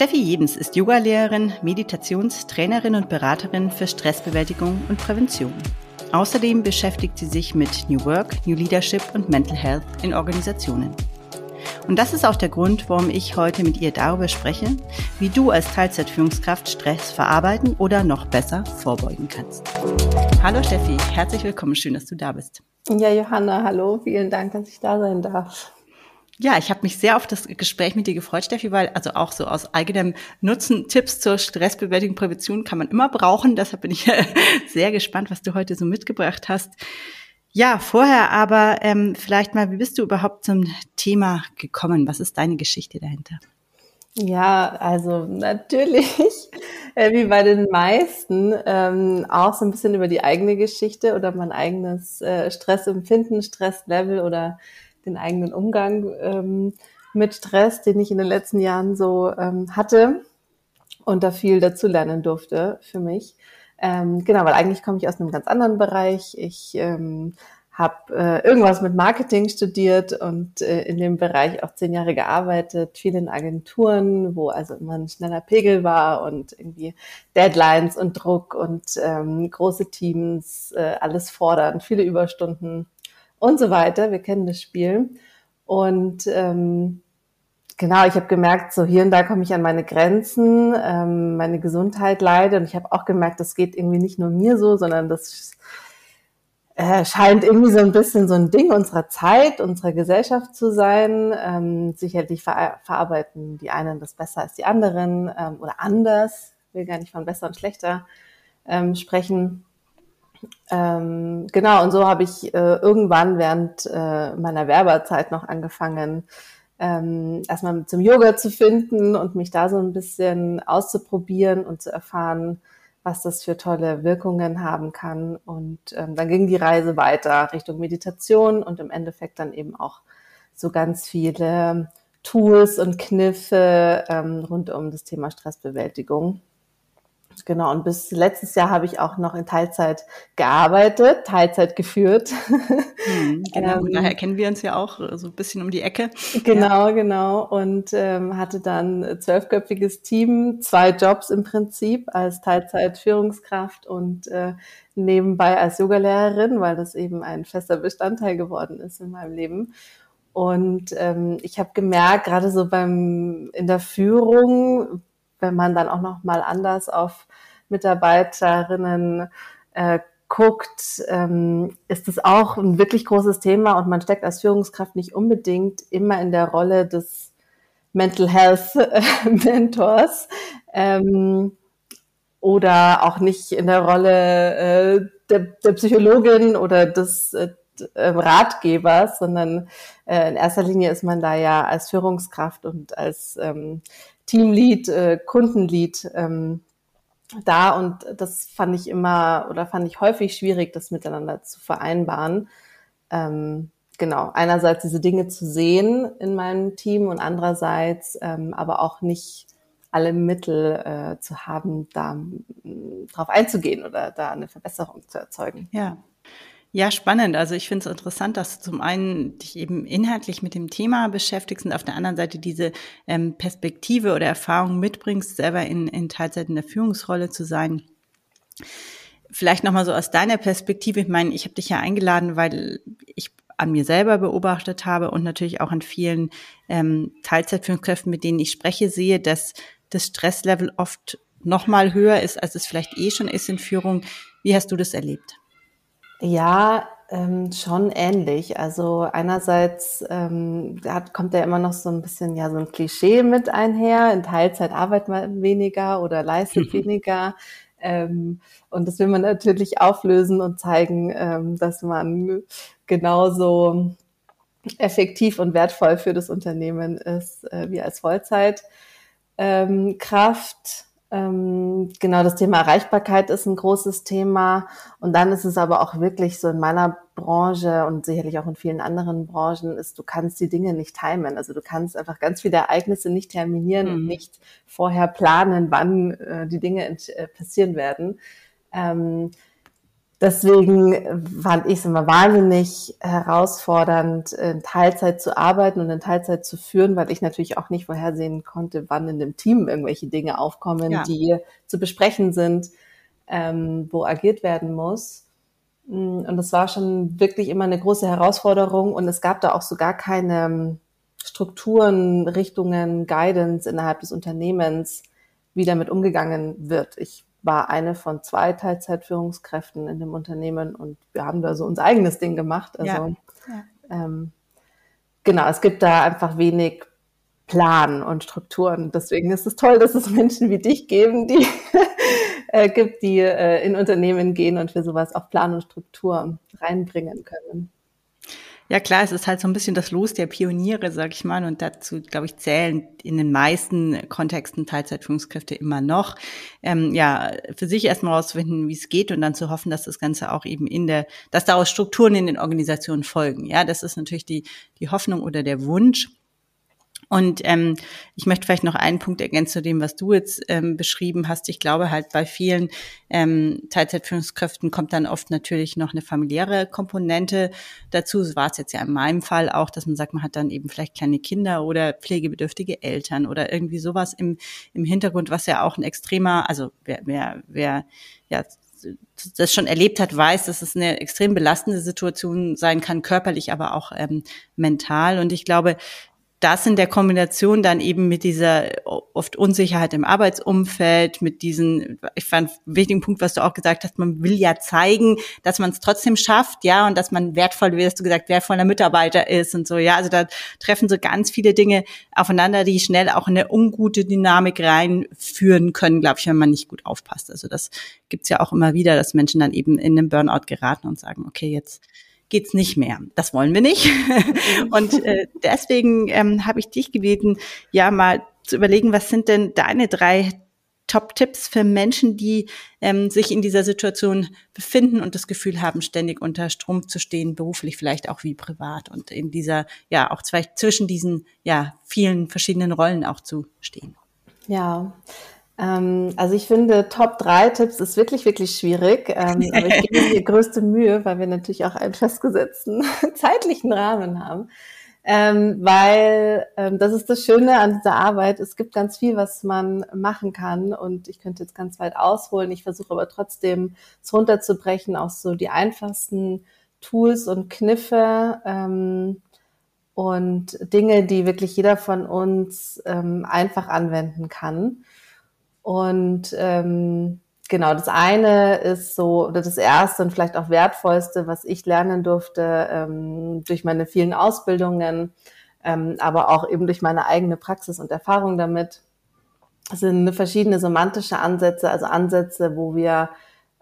Steffi Jedens ist Yogalehrerin, Meditationstrainerin und Beraterin für Stressbewältigung und Prävention. Außerdem beschäftigt sie sich mit New Work, New Leadership und Mental Health in Organisationen. Und das ist auch der Grund, warum ich heute mit ihr darüber spreche, wie du als Teilzeitführungskraft Stress verarbeiten oder noch besser vorbeugen kannst. Hallo Steffi, herzlich willkommen, schön, dass du da bist. Ja, Johanna, hallo, vielen Dank, dass ich da sein darf. Ja, ich habe mich sehr auf das Gespräch mit dir gefreut, Steffi, weil also auch so aus eigenem Nutzen Tipps zur Stressbewältigung, Prävention kann man immer brauchen. Deshalb bin ich sehr gespannt, was du heute so mitgebracht hast. Ja, vorher aber ähm, vielleicht mal, wie bist du überhaupt zum Thema gekommen? Was ist deine Geschichte dahinter? Ja, also natürlich, äh, wie bei den meisten, ähm, auch so ein bisschen über die eigene Geschichte oder mein eigenes äh, Stressempfinden, Stresslevel oder den eigenen Umgang ähm, mit Stress, den ich in den letzten Jahren so ähm, hatte und da viel dazu lernen durfte für mich. Ähm, genau, weil eigentlich komme ich aus einem ganz anderen Bereich. Ich ähm, habe äh, irgendwas mit Marketing studiert und äh, in dem Bereich auch zehn Jahre gearbeitet, viel in Agenturen, wo also immer ein schneller Pegel war und irgendwie Deadlines und Druck und ähm, große Teams, äh, alles fordern, viele Überstunden und so weiter. Wir kennen das Spiel. Und ähm, genau, ich habe gemerkt, so hier und da komme ich an meine Grenzen, ähm, meine Gesundheit leidet. Und ich habe auch gemerkt, das geht irgendwie nicht nur mir so, sondern das äh, scheint irgendwie so ein bisschen so ein Ding unserer Zeit, unserer Gesellschaft zu sein. Ähm, sicherlich ver verarbeiten die einen das besser als die anderen ähm, oder anders. Ich will gar nicht von besser und schlechter ähm, sprechen. Ähm, genau, und so habe ich äh, irgendwann während äh, meiner Werberzeit noch angefangen, ähm, erstmal zum Yoga zu finden und mich da so ein bisschen auszuprobieren und zu erfahren, was das für tolle Wirkungen haben kann. Und ähm, dann ging die Reise weiter Richtung Meditation und im Endeffekt dann eben auch so ganz viele Tools und Kniffe ähm, rund um das Thema Stressbewältigung. Genau, und bis letztes Jahr habe ich auch noch in Teilzeit gearbeitet, Teilzeit geführt. Hm, genau, ähm, daher kennen wir uns ja auch äh, so ein bisschen um die Ecke. Genau, ja. genau. Und ähm, hatte dann zwölfköpfiges Team, zwei Jobs im Prinzip als Teilzeit-Führungskraft und äh, nebenbei als Yogalehrerin, weil das eben ein fester Bestandteil geworden ist in meinem Leben. Und ähm, ich habe gemerkt, gerade so beim in der Führung wenn man dann auch noch mal anders auf Mitarbeiterinnen äh, guckt, ähm, ist es auch ein wirklich großes Thema und man steckt als Führungskraft nicht unbedingt immer in der Rolle des Mental Health Mentors ähm, oder auch nicht in der Rolle äh, der, der Psychologin oder des äh, Ratgebers, sondern äh, in erster Linie ist man da ja als Führungskraft und als ähm, Teamlead, äh, Kundenlead ähm, da und das fand ich immer oder fand ich häufig schwierig, das miteinander zu vereinbaren. Ähm, genau, einerseits diese Dinge zu sehen in meinem Team und andererseits ähm, aber auch nicht alle Mittel äh, zu haben, da drauf einzugehen oder da eine Verbesserung zu erzeugen. Ja, ja, spannend. Also ich finde es interessant, dass du zum einen dich eben inhaltlich mit dem Thema beschäftigst und auf der anderen Seite diese ähm, Perspektive oder Erfahrung mitbringst, selber in, in Teilzeit in der Führungsrolle zu sein. Vielleicht nochmal so aus deiner Perspektive. Ich meine, ich habe dich ja eingeladen, weil ich an mir selber beobachtet habe und natürlich auch an vielen ähm, Teilzeitführungskräften, mit denen ich spreche, sehe, dass das Stresslevel oft nochmal höher ist, als es vielleicht eh schon ist in Führung. Wie hast du das erlebt? Ja, ähm, schon ähnlich. Also einerseits ähm, hat, kommt ja immer noch so ein bisschen ja so ein Klischee mit einher. In Teilzeit arbeitet man weniger oder leistet weniger. Ähm, und das will man natürlich auflösen und zeigen, ähm, dass man genauso effektiv und wertvoll für das Unternehmen ist äh, wie als Vollzeitkraft. Ähm, Kraft. Ähm, genau, das Thema Erreichbarkeit ist ein großes Thema. Und dann ist es aber auch wirklich so in meiner Branche und sicherlich auch in vielen anderen Branchen ist, du kannst die Dinge nicht timen. Also du kannst einfach ganz viele Ereignisse nicht terminieren mhm. und nicht vorher planen, wann äh, die Dinge äh, passieren werden. Ähm, deswegen fand ich es immer wahnsinnig herausfordernd, in Teilzeit zu arbeiten und in Teilzeit zu führen, weil ich natürlich auch nicht vorhersehen konnte, wann in dem Team irgendwelche Dinge aufkommen, ja. die zu besprechen sind, ähm, wo agiert werden muss. Mm, und das war schon wirklich immer eine große Herausforderung und es gab da auch so gar keine ähm, Strukturen, Richtungen, Guidance innerhalb des Unternehmens, wie damit umgegangen wird. Ich war eine von zwei Teilzeitführungskräften in dem Unternehmen und wir haben da so unser eigenes Ding gemacht. Also ja. Ja. Ähm, genau, es gibt da einfach wenig Plan und Strukturen. Deswegen ist es toll, dass es Menschen wie dich geben, die äh, gibt, die äh, in Unternehmen gehen und für sowas auch Plan und Struktur reinbringen können. Ja klar, es ist halt so ein bisschen das Los der Pioniere, sag ich mal, und dazu, glaube ich, zählen in den meisten Kontexten Teilzeitführungskräfte immer noch. Ähm, ja, für sich erstmal rausfinden, wie es geht und dann zu hoffen, dass das Ganze auch eben in der, dass daraus Strukturen in den Organisationen folgen. Ja, das ist natürlich die, die Hoffnung oder der Wunsch. Und ähm, ich möchte vielleicht noch einen Punkt ergänzen zu dem, was du jetzt ähm, beschrieben hast. Ich glaube halt bei vielen ähm, Teilzeitführungskräften kommt dann oft natürlich noch eine familiäre Komponente dazu. So war es jetzt ja in meinem Fall auch, dass man sagt, man hat dann eben vielleicht kleine Kinder oder pflegebedürftige Eltern oder irgendwie sowas im, im Hintergrund, was ja auch ein extremer, also wer, wer, wer ja das schon erlebt hat, weiß, dass es eine extrem belastende Situation sein kann, körperlich, aber auch ähm, mental. Und ich glaube, das in der Kombination dann eben mit dieser oft Unsicherheit im Arbeitsumfeld, mit diesen, ich fand wichtigen Punkt, was du auch gesagt hast, man will ja zeigen, dass man es trotzdem schafft, ja, und dass man wertvoll, wie hast du gesagt, wertvoller Mitarbeiter ist und so, ja, also da treffen so ganz viele Dinge aufeinander, die schnell auch in eine ungute Dynamik reinführen können, glaube ich, wenn man nicht gut aufpasst. Also das gibt's ja auch immer wieder, dass Menschen dann eben in den Burnout geraten und sagen, okay, jetzt geht's nicht mehr. Das wollen wir nicht. Und äh, deswegen ähm, habe ich dich gebeten, ja mal zu überlegen, was sind denn deine drei Top-Tipps für Menschen, die ähm, sich in dieser Situation befinden und das Gefühl haben, ständig unter Strom zu stehen, beruflich vielleicht auch wie privat und in dieser, ja, auch zwei, zwischen diesen, ja, vielen verschiedenen Rollen auch zu stehen. Ja, also ich finde, Top 3 Tipps ist wirklich, wirklich schwierig. Ähm, aber ich gebe mir die größte Mühe, weil wir natürlich auch einen festgesetzten zeitlichen Rahmen haben. Ähm, weil ähm, das ist das Schöne an dieser Arbeit. Es gibt ganz viel, was man machen kann und ich könnte jetzt ganz weit ausholen. Ich versuche aber trotzdem es runterzubrechen auf so die einfachsten Tools und Kniffe ähm, und Dinge, die wirklich jeder von uns ähm, einfach anwenden kann. Und ähm, genau, das eine ist so, oder das erste und vielleicht auch wertvollste, was ich lernen durfte ähm, durch meine vielen Ausbildungen, ähm, aber auch eben durch meine eigene Praxis und Erfahrung damit, sind verschiedene semantische Ansätze, also Ansätze, wo wir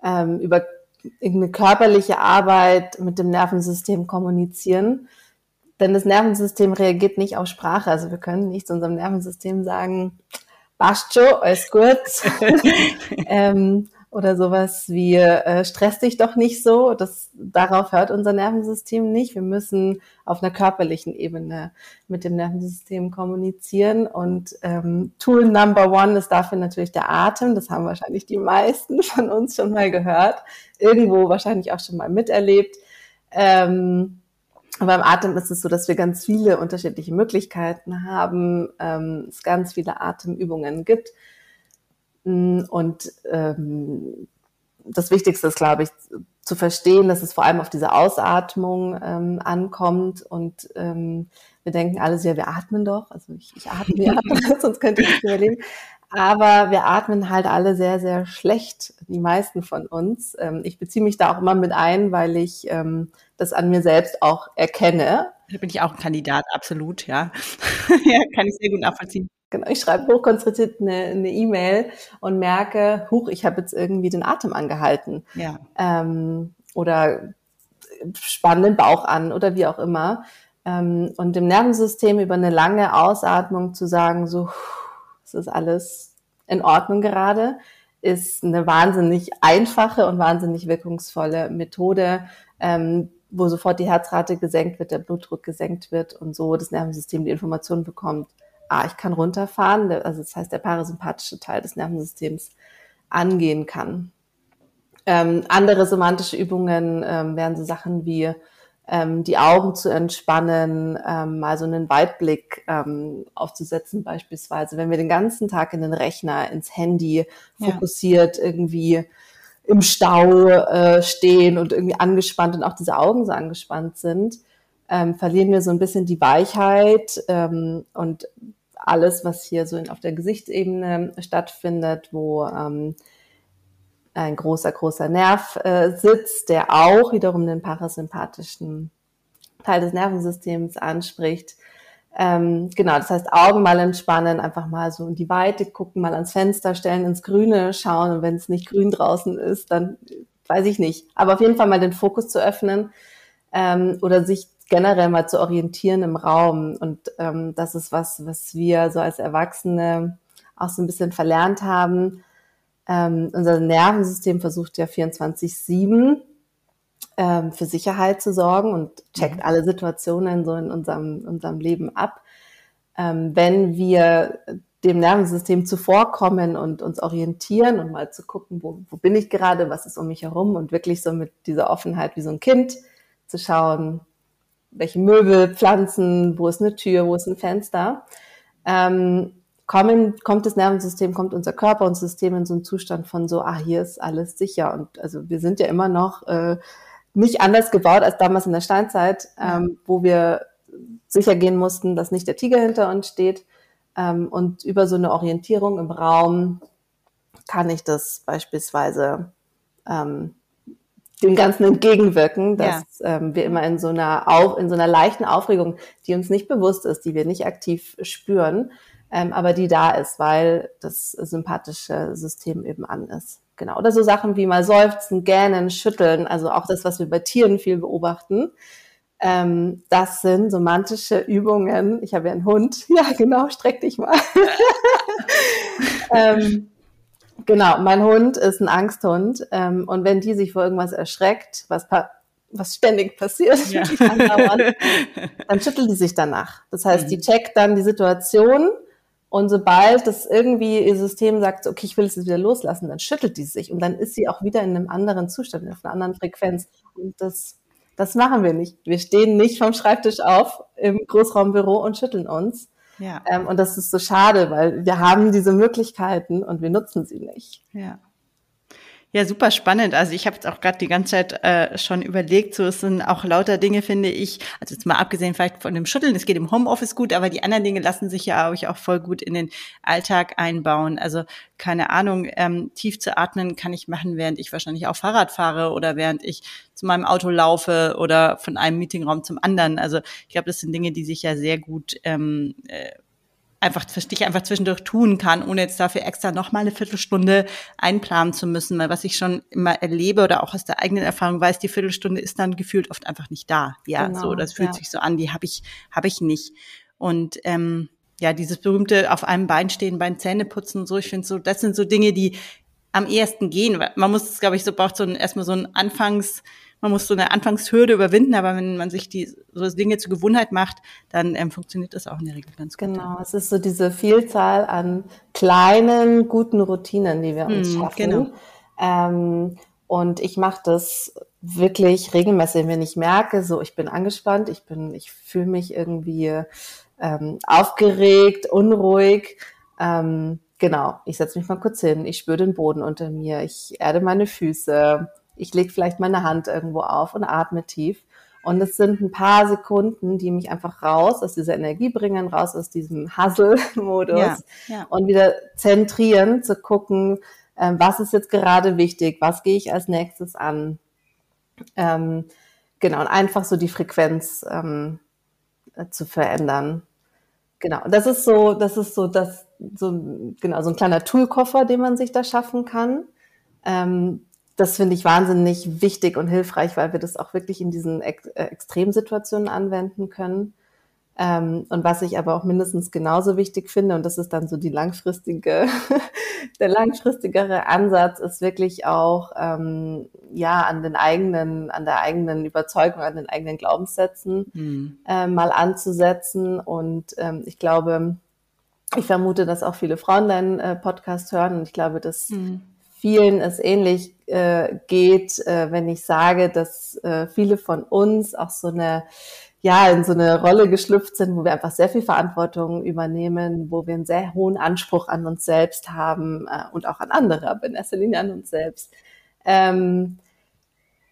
ähm, über irgendeine körperliche Arbeit mit dem Nervensystem kommunizieren. Denn das Nervensystem reagiert nicht auf Sprache. Also wir können nicht zu unserem Nervensystem sagen, passt schon, alles gut. ähm, oder sowas wie äh, stress dich doch nicht so. Das darauf hört unser Nervensystem nicht. Wir müssen auf einer körperlichen Ebene mit dem Nervensystem kommunizieren. Und ähm, Tool Number One ist dafür natürlich der Atem. Das haben wahrscheinlich die meisten von uns schon mal gehört, irgendwo wahrscheinlich auch schon mal miterlebt. Ähm, beim Atem ist es so, dass wir ganz viele unterschiedliche Möglichkeiten haben, ähm, es ganz viele Atemübungen gibt. Mm, und ähm, das Wichtigste ist, glaube ich, zu verstehen, dass es vor allem auf diese Ausatmung ähm, ankommt. Und ähm, wir denken alle ja, wir atmen doch. Also ich, ich atme ja, sonst könnte ich nicht überleben. Aber wir atmen halt alle sehr, sehr schlecht, die meisten von uns. Ähm, ich beziehe mich da auch immer mit ein, weil ich ähm, das an mir selbst auch erkenne. Da bin ich auch ein Kandidat, absolut, ja. ja, kann ich sehr gut nachvollziehen. Genau, ich schreibe hochkonzentriert eine E-Mail e und merke, huch, ich habe jetzt irgendwie den Atem angehalten. Ja. Ähm, oder spanne den Bauch an oder wie auch immer. Ähm, und dem Nervensystem über eine lange Ausatmung zu sagen, so, es ist alles in Ordnung gerade, ist eine wahnsinnig einfache und wahnsinnig wirkungsvolle Methode, ähm, wo sofort die Herzrate gesenkt wird, der Blutdruck gesenkt wird und so das Nervensystem die Information bekommt, ah, ich kann runterfahren, also das heißt, der parasympathische Teil des Nervensystems angehen kann. Ähm, andere semantische Übungen ähm, wären so Sachen wie ähm, die Augen zu entspannen, ähm, mal so einen Weitblick ähm, aufzusetzen beispielsweise. Wenn wir den ganzen Tag in den Rechner, ins Handy fokussiert ja. irgendwie im Stau äh, stehen und irgendwie angespannt und auch diese Augen so angespannt sind, ähm, verlieren wir so ein bisschen die Weichheit ähm, und alles, was hier so in, auf der Gesichtsebene stattfindet, wo ähm, ein großer, großer Nerv äh, sitzt, der auch wiederum den parasympathischen Teil des Nervensystems anspricht. Ähm, genau, das heißt Augen mal entspannen, einfach mal so in die Weite gucken, mal ans Fenster stellen, ins Grüne schauen und wenn es nicht grün draußen ist, dann weiß ich nicht. Aber auf jeden Fall mal den Fokus zu öffnen ähm, oder sich generell mal zu orientieren im Raum. Und ähm, das ist was, was wir so als Erwachsene auch so ein bisschen verlernt haben, ähm, unser Nervensystem versucht ja 24-7 ähm, für Sicherheit zu sorgen und checkt mhm. alle Situationen so in unserem, unserem Leben ab. Ähm, wenn wir dem Nervensystem zuvorkommen und uns orientieren und mal zu gucken, wo, wo bin ich gerade, was ist um mich herum und wirklich so mit dieser Offenheit wie so ein Kind zu schauen, welche Möbel, Pflanzen, wo ist eine Tür, wo ist ein Fenster, ähm, kommen, kommt das Nervensystem, kommt unser Körper und System in so einen Zustand von so, ah, hier ist alles sicher. Und also wir sind ja immer noch äh, nicht anders gebaut als damals in der Steinzeit, ähm, wo wir sicher gehen mussten, dass nicht der Tiger hinter uns steht. Ähm, und über so eine Orientierung im Raum kann ich das beispielsweise ähm, dem Ganzen entgegenwirken, dass ja. ähm, wir immer in so einer Auf, in so einer leichten Aufregung, die uns nicht bewusst ist, die wir nicht aktiv spüren, ähm, aber die da ist, weil das sympathische System eben an ist. Genau. Oder so Sachen wie mal seufzen, gähnen, schütteln, also auch das, was wir bei Tieren viel beobachten. Ähm, das sind semantische Übungen. Ich habe ja einen Hund. Ja, genau, streck dich mal. ähm, genau, mein Hund ist ein Angsthund. Ähm, und wenn die sich vor irgendwas erschreckt, was was ständig passiert, ja. dann schüttelt die sich danach. Das heißt, mhm. die checkt dann die Situation und sobald das irgendwie ihr System sagt, okay, ich will es jetzt wieder loslassen, dann schüttelt die sich und dann ist sie auch wieder in einem anderen Zustand, auf einer anderen Frequenz. Und das, das machen wir nicht. Wir stehen nicht vom Schreibtisch auf im Großraumbüro und schütteln uns. Ja. Ähm, und das ist so schade, weil wir haben diese Möglichkeiten und wir nutzen sie nicht. Ja. Ja, super spannend. Also ich habe jetzt auch gerade die ganze Zeit äh, schon überlegt, so es sind auch lauter Dinge, finde ich, also jetzt mal abgesehen vielleicht von dem Schütteln, es geht im Homeoffice gut, aber die anderen Dinge lassen sich ja auch, voll gut in den Alltag einbauen. Also keine Ahnung, ähm, tief zu atmen kann ich machen, während ich wahrscheinlich auch Fahrrad fahre oder während ich zu meinem Auto laufe oder von einem Meetingraum zum anderen. Also ich glaube, das sind Dinge, die sich ja sehr gut ähm, äh, einfach, ich einfach zwischendurch tun kann, ohne jetzt dafür extra nochmal eine Viertelstunde einplanen zu müssen. Weil was ich schon immer erlebe oder auch aus der eigenen Erfahrung weiß, die Viertelstunde ist dann gefühlt oft einfach nicht da. Ja, genau, so, das fühlt ja. sich so an, die habe ich, habe ich nicht. Und ähm, ja, dieses berühmte auf einem Bein stehen, Bein Zähne putzen und so, ich finde so, das sind so Dinge, die am ehesten gehen. Man muss, glaube ich, so braucht so ein, erstmal so ein Anfangs, man muss so eine Anfangshürde überwinden, aber wenn man sich die so Dinge zur Gewohnheit macht, dann ähm, funktioniert das auch in der Regel ganz gut. Genau, es ist so diese Vielzahl an kleinen, guten Routinen, die wir uns mm, schaffen. Genau. Ähm, und ich mache das wirklich regelmäßig, wenn ich merke, so ich bin angespannt, ich bin, ich fühle mich irgendwie ähm, aufgeregt, unruhig. Ähm, genau, ich setze mich mal kurz hin, ich spüre den Boden unter mir, ich erde meine Füße, ich lege vielleicht meine Hand irgendwo auf und atme tief. Und es sind ein paar Sekunden, die mich einfach raus aus dieser Energie bringen, raus aus diesem Hustle-Modus ja, ja. und wieder zentrieren, zu gucken, ähm, was ist jetzt gerade wichtig, was gehe ich als nächstes an. Ähm, genau, und einfach so die Frequenz ähm, äh, zu verändern. Genau, das ist so, das ist so das, so, genau, so ein kleiner Toolkoffer, den man sich da schaffen kann. Ähm, das finde ich wahnsinnig wichtig und hilfreich, weil wir das auch wirklich in diesen Ex äh, Extremsituationen anwenden können. Ähm, und was ich aber auch mindestens genauso wichtig finde, und das ist dann so die langfristige, der langfristigere Ansatz, ist wirklich auch ähm, ja an den eigenen, an der eigenen Überzeugung, an den eigenen Glaubenssätzen mhm. äh, mal anzusetzen. Und ähm, ich glaube, ich vermute, dass auch viele Frauen deinen äh, Podcast hören und ich glaube, dass mhm. vielen es ähnlich äh, geht, äh, wenn ich sage, dass äh, viele von uns auch so eine ja, in so eine Rolle geschlüpft sind, wo wir einfach sehr viel Verantwortung übernehmen, wo wir einen sehr hohen Anspruch an uns selbst haben äh, und auch an andere, aber in erster Linie an uns selbst. Ähm,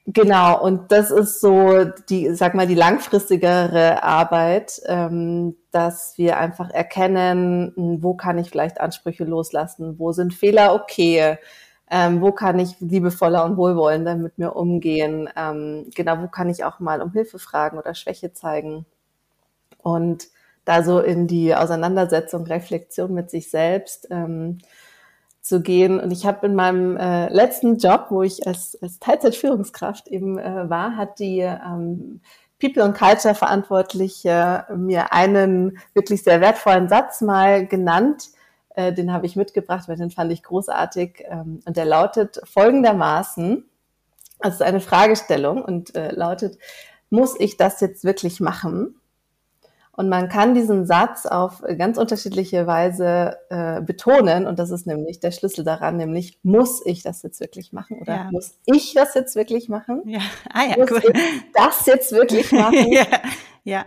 genau, und das ist so die, sag mal, die langfristigere Arbeit, ähm, dass wir einfach erkennen, wo kann ich vielleicht Ansprüche loslassen, wo sind Fehler okay, ähm, wo kann ich liebevoller und wohlwollender mit mir umgehen? Ähm, genau, wo kann ich auch mal um Hilfe fragen oder Schwäche zeigen? Und da so in die Auseinandersetzung, Reflexion mit sich selbst ähm, zu gehen. Und ich habe in meinem äh, letzten Job, wo ich als, als Teilzeitführungskraft eben äh, war, hat die ähm, People and Culture Verantwortliche mir einen wirklich sehr wertvollen Satz mal genannt, äh, den habe ich mitgebracht, weil den fand ich großartig. Ähm, und der lautet folgendermaßen, also eine Fragestellung und äh, lautet, muss ich das jetzt wirklich machen? Und man kann diesen Satz auf ganz unterschiedliche Weise äh, betonen. Und das ist nämlich der Schlüssel daran, nämlich muss ich das jetzt wirklich machen oder ja. muss ich das jetzt wirklich machen? Ja, ah ja, muss cool. ich das jetzt wirklich machen? ja, ja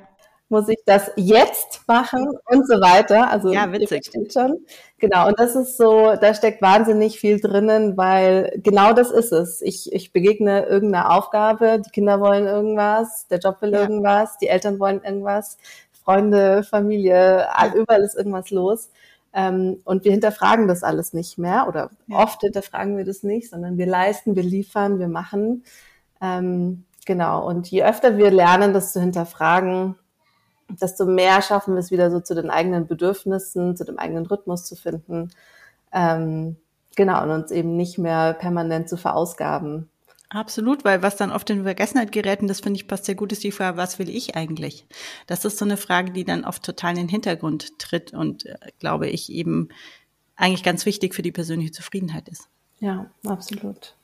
muss ich das jetzt machen und so weiter. Also ja, witzig. schon. Genau, und das ist so, da steckt wahnsinnig viel drinnen, weil genau das ist es. Ich, ich begegne irgendeiner Aufgabe, die Kinder wollen irgendwas, der Job will ja. irgendwas, die Eltern wollen irgendwas, Freunde, Familie, ja. überall ist irgendwas los. Ähm, und wir hinterfragen das alles nicht mehr oder ja. oft hinterfragen wir das nicht, sondern wir leisten, wir liefern, wir machen. Ähm, genau, und je öfter wir lernen, das zu hinterfragen, desto mehr schaffen wir es wieder so zu den eigenen Bedürfnissen, zu dem eigenen Rhythmus zu finden. Ähm, genau, und uns eben nicht mehr permanent zu verausgaben. Absolut, weil was dann oft in Vergessenheit gerät, und das finde ich passt sehr gut, ist die Frage, was will ich eigentlich? Das ist so eine Frage, die dann oft total in den Hintergrund tritt und äh, glaube ich eben eigentlich ganz wichtig für die persönliche Zufriedenheit ist. Ja, absolut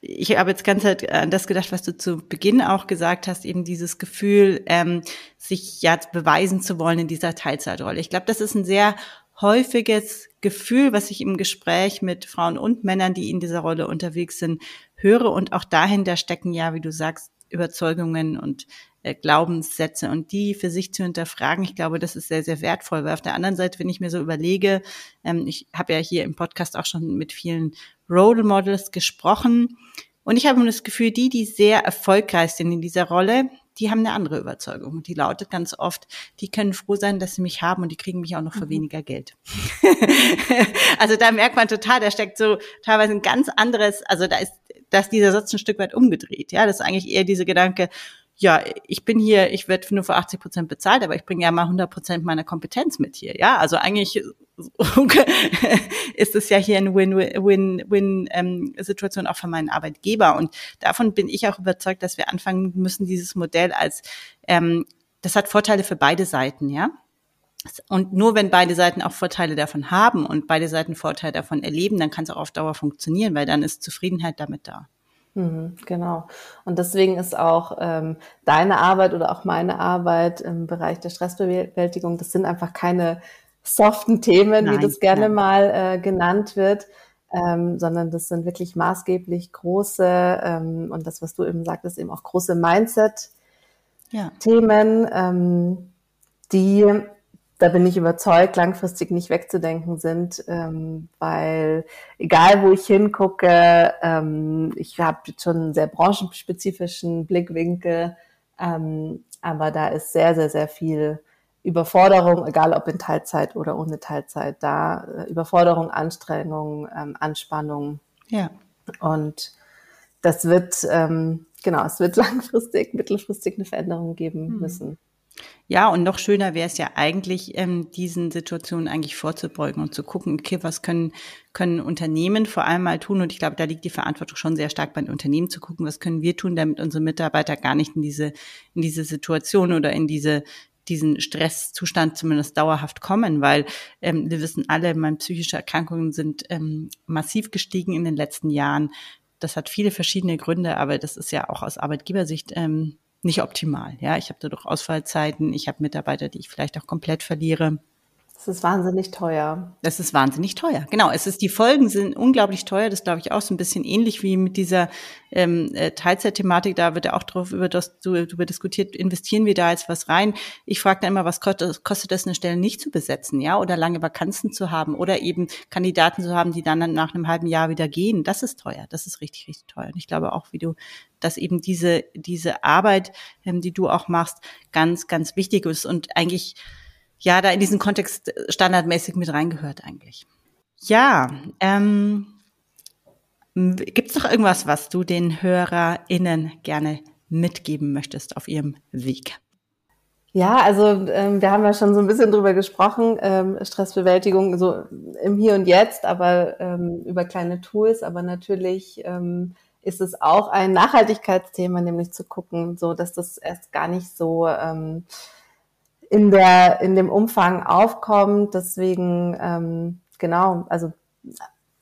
ich habe jetzt ganz Zeit an das gedacht, was du zu Beginn auch gesagt hast, eben dieses Gefühl, ähm, sich ja beweisen zu wollen in dieser Teilzeitrolle. Ich glaube, das ist ein sehr häufiges Gefühl, was ich im Gespräch mit Frauen und Männern, die in dieser Rolle unterwegs sind, höre. Und auch dahinter stecken ja, wie du sagst, Überzeugungen und Glaubenssätze und die für sich zu hinterfragen. Ich glaube, das ist sehr, sehr wertvoll, weil auf der anderen Seite, wenn ich mir so überlege, ähm, ich habe ja hier im Podcast auch schon mit vielen Role Models gesprochen. Und ich habe das Gefühl, die, die sehr erfolgreich sind in dieser Rolle, die haben eine andere Überzeugung. Die lautet ganz oft, die können froh sein, dass sie mich haben und die kriegen mich auch noch für mhm. weniger Geld. also da merkt man total, da steckt so teilweise ein ganz anderes, also da ist, da ist dieser Satz ein Stück weit umgedreht. Ja, das ist eigentlich eher diese Gedanke, ja, ich bin hier, ich werde nur für 80 Prozent bezahlt, aber ich bringe ja mal 100 Prozent meiner Kompetenz mit hier. Ja, also eigentlich ist es ja hier eine Win-Win-Win-Situation ähm, auch für meinen Arbeitgeber. Und davon bin ich auch überzeugt, dass wir anfangen müssen, dieses Modell als, ähm, das hat Vorteile für beide Seiten, ja. Und nur wenn beide Seiten auch Vorteile davon haben und beide Seiten Vorteile davon erleben, dann kann es auch auf Dauer funktionieren, weil dann ist Zufriedenheit damit da. Mhm, genau. Und deswegen ist auch ähm, deine Arbeit oder auch meine Arbeit im Bereich der Stressbewältigung, das sind einfach keine soften Themen, nein, wie das gerne nein. mal äh, genannt wird, ähm, sondern das sind wirklich maßgeblich große ähm, und das, was du eben sagtest, eben auch große Mindset-Themen, ja. ähm, die da bin ich überzeugt, langfristig nicht wegzudenken sind, ähm, weil egal wo ich hingucke, ähm, ich habe schon einen sehr branchenspezifischen Blickwinkel, ähm, aber da ist sehr, sehr, sehr viel Überforderung, egal ob in Teilzeit oder ohne Teilzeit, da äh, Überforderung, Anstrengung, ähm, Anspannung. Ja. Und das wird, ähm, genau, es wird langfristig, mittelfristig eine Veränderung geben hm. müssen. Ja, und noch schöner wäre es ja eigentlich, ähm, diesen Situationen eigentlich vorzubeugen und zu gucken, okay, was können, können Unternehmen vor allem mal tun? Und ich glaube, da liegt die Verantwortung schon sehr stark bei den Unternehmen zu gucken, was können wir tun, damit unsere Mitarbeiter gar nicht in diese, in diese Situation oder in diese, diesen Stresszustand zumindest dauerhaft kommen, weil ähm, wir wissen alle, meine psychische Erkrankungen sind ähm, massiv gestiegen in den letzten Jahren. Das hat viele verschiedene Gründe, aber das ist ja auch aus Arbeitgebersicht ähm, nicht optimal. Ja, ich habe da doch Ausfallzeiten, ich habe Mitarbeiter, die ich vielleicht auch komplett verliere. Das ist wahnsinnig teuer. Das ist wahnsinnig teuer. Genau, es ist die Folgen sind unglaublich teuer. Das glaube ich auch so ein bisschen ähnlich wie mit dieser ähm, äh, Teilzeit-Thematik. Da wird ja auch drauf über das darüber diskutiert. Investieren wir da jetzt was rein? Ich frage dann immer, was kostet, kostet das eine Stelle nicht zu besetzen, ja, oder lange Vakanzen zu haben oder eben Kandidaten zu haben, die dann nach einem halben Jahr wieder gehen. Das ist teuer. Das ist richtig, richtig teuer. Und ich glaube auch, wie du, dass eben diese diese Arbeit, ähm, die du auch machst, ganz, ganz wichtig ist und eigentlich ja da in diesen Kontext standardmäßig mit reingehört eigentlich. Ja, ähm, gibt es noch irgendwas, was du den HörerInnen gerne mitgeben möchtest auf ihrem Weg? Ja, also ähm, wir haben ja schon so ein bisschen drüber gesprochen, ähm, Stressbewältigung so im Hier und Jetzt, aber ähm, über kleine Tools, aber natürlich ähm, ist es auch ein Nachhaltigkeitsthema, nämlich zu gucken, so dass das erst gar nicht so ähm, in der in dem Umfang aufkommt. Deswegen ähm, genau, also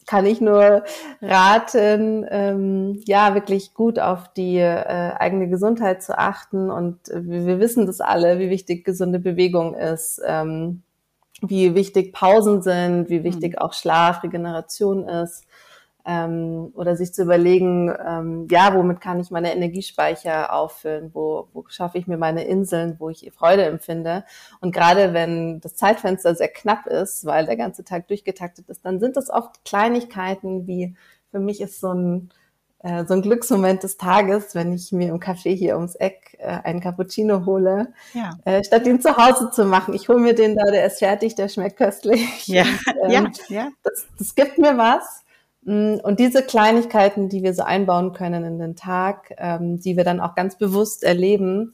kann ich nur raten, ähm, ja, wirklich gut auf die äh, eigene Gesundheit zu achten. Und äh, wir wissen das alle, wie wichtig gesunde Bewegung ist, ähm, wie wichtig Pausen sind, wie wichtig mhm. auch Schlaf, Regeneration ist ähm, oder sich zu überlegen, ähm, ja, womit kann ich meine Energiespeicher auffüllen, wo, wo schaffe ich mir meine Inseln, wo ich Freude empfinde. Und gerade wenn das Zeitfenster sehr knapp ist, weil der ganze Tag durchgetaktet ist, dann sind das oft Kleinigkeiten wie, für mich ist so ein äh, so ein Glücksmoment des Tages, wenn ich mir im Café hier ums Eck äh, einen Cappuccino hole, ja. äh, statt ihn zu Hause zu machen. Ich hole mir den da, der ist fertig, der schmeckt köstlich. Ja, und, ähm, ja, ja. Das, das gibt mir was. Mm, und diese Kleinigkeiten, die wir so einbauen können in den Tag, ähm, die wir dann auch ganz bewusst erleben,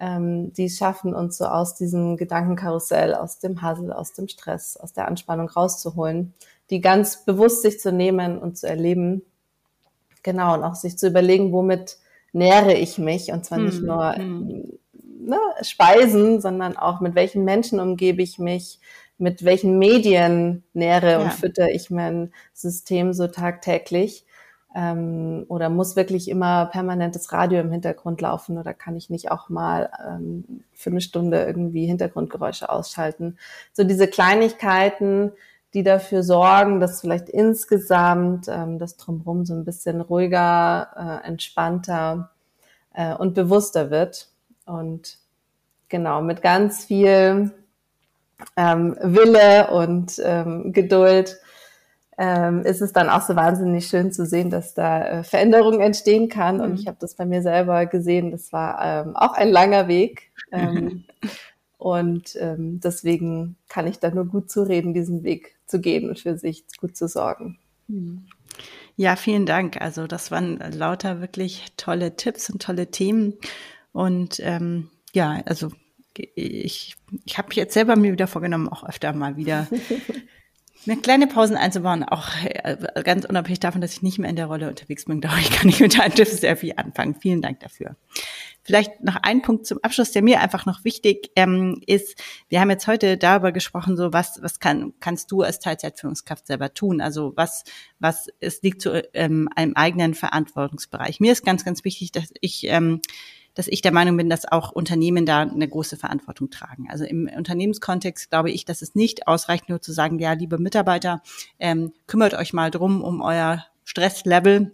ähm, die schaffen uns so aus diesem Gedankenkarussell, aus dem Hassel, aus dem Stress, aus der Anspannung rauszuholen, die ganz bewusst sich zu nehmen und zu erleben. Genau, und auch sich zu überlegen, womit nähere ich mich und zwar nicht hm, nur hm. ne, Speisen, sondern auch mit welchen Menschen umgebe ich mich, mit welchen Medien nähre ja. und fütter ich mein System so tagtäglich? Ähm, oder muss wirklich immer permanentes Radio im Hintergrund laufen oder kann ich nicht auch mal ähm, für eine Stunde irgendwie Hintergrundgeräusche ausschalten? So diese Kleinigkeiten, die dafür sorgen, dass vielleicht insgesamt ähm, das Drumherum so ein bisschen ruhiger, äh, entspannter äh, und bewusster wird. Und genau, mit ganz viel ähm, Wille und ähm, Geduld ähm, ist es dann auch so wahnsinnig schön zu sehen, dass da äh, Veränderung entstehen kann. Mhm. Und ich habe das bei mir selber gesehen. Das war ähm, auch ein langer Weg. Ähm, und ähm, deswegen kann ich da nur gut zureden, diesen Weg zu gehen und für sich gut zu sorgen. Mhm. Ja, vielen Dank. Also das waren lauter wirklich tolle Tipps und tolle Themen. Und ähm, ja, also ich, ich habe jetzt selber mir wieder vorgenommen, auch öfter mal wieder eine kleine Pausen einzubauen, auch äh, ganz unabhängig davon, dass ich nicht mehr in der Rolle unterwegs bin, glaube ich, kann ich mit deinem Tipp sehr viel anfangen. Vielen Dank dafür. Vielleicht noch ein Punkt zum Abschluss, der mir einfach noch wichtig ähm, ist. Wir haben jetzt heute darüber gesprochen, so was, was kann, kannst du als Teilzeitführungskraft selber tun? Also was, was es liegt zu ähm, einem eigenen Verantwortungsbereich. Mir ist ganz, ganz wichtig, dass ich ähm, dass ich der Meinung bin, dass auch Unternehmen da eine große Verantwortung tragen. Also im Unternehmenskontext glaube ich, dass es nicht ausreicht, nur zu sagen, ja, liebe Mitarbeiter, ähm, kümmert euch mal drum um euer Stresslevel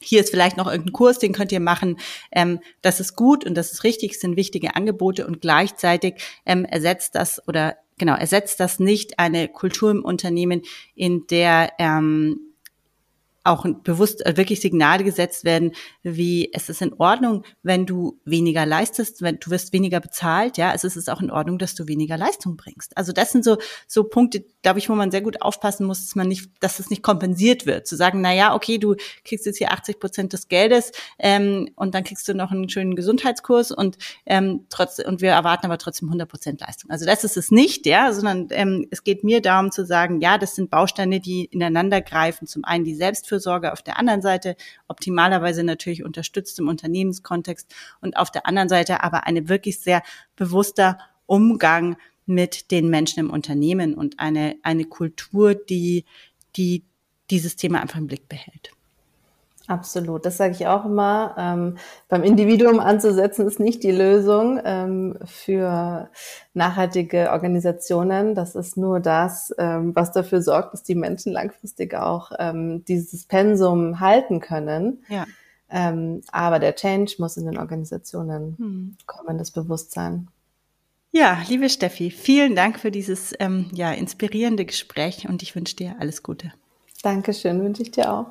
hier ist vielleicht noch irgendein Kurs, den könnt ihr machen. Ähm, das ist gut und das ist richtig, sind wichtige Angebote und gleichzeitig ähm, ersetzt das oder genau ersetzt das nicht eine Kultur im Unternehmen, in der ähm, auch bewusst äh, wirklich Signale gesetzt werden, wie es ist in Ordnung, wenn du weniger leistest, wenn du wirst weniger bezahlt, ja, also es ist auch in Ordnung, dass du weniger Leistung bringst. Also das sind so so Punkte, glaube ich, wo man sehr gut aufpassen muss, dass man nicht, dass es nicht kompensiert wird, zu sagen, na ja, okay, du kriegst jetzt hier 80 Prozent des Geldes ähm, und dann kriegst du noch einen schönen Gesundheitskurs und ähm, trotz und wir erwarten aber trotzdem 100 Prozent Leistung. Also das ist es nicht, ja, sondern ähm, es geht mir darum zu sagen, ja, das sind Bausteine, die ineinander greifen. Zum einen die Selbstfürsorge Selbstfürsorge auf der anderen Seite, optimalerweise natürlich unterstützt im Unternehmenskontext und auf der anderen Seite aber eine wirklich sehr bewusster Umgang mit den Menschen im Unternehmen und eine, eine Kultur, die, die dieses Thema einfach im Blick behält. Absolut, das sage ich auch immer. Ähm, beim Individuum anzusetzen ist nicht die Lösung ähm, für nachhaltige Organisationen. Das ist nur das, ähm, was dafür sorgt, dass die Menschen langfristig auch ähm, dieses Pensum halten können. Ja. Ähm, aber der Change muss in den Organisationen hm. kommen, das Bewusstsein. Ja, liebe Steffi, vielen Dank für dieses ähm, ja, inspirierende Gespräch und ich wünsche dir alles Gute. Dankeschön, wünsche ich dir auch.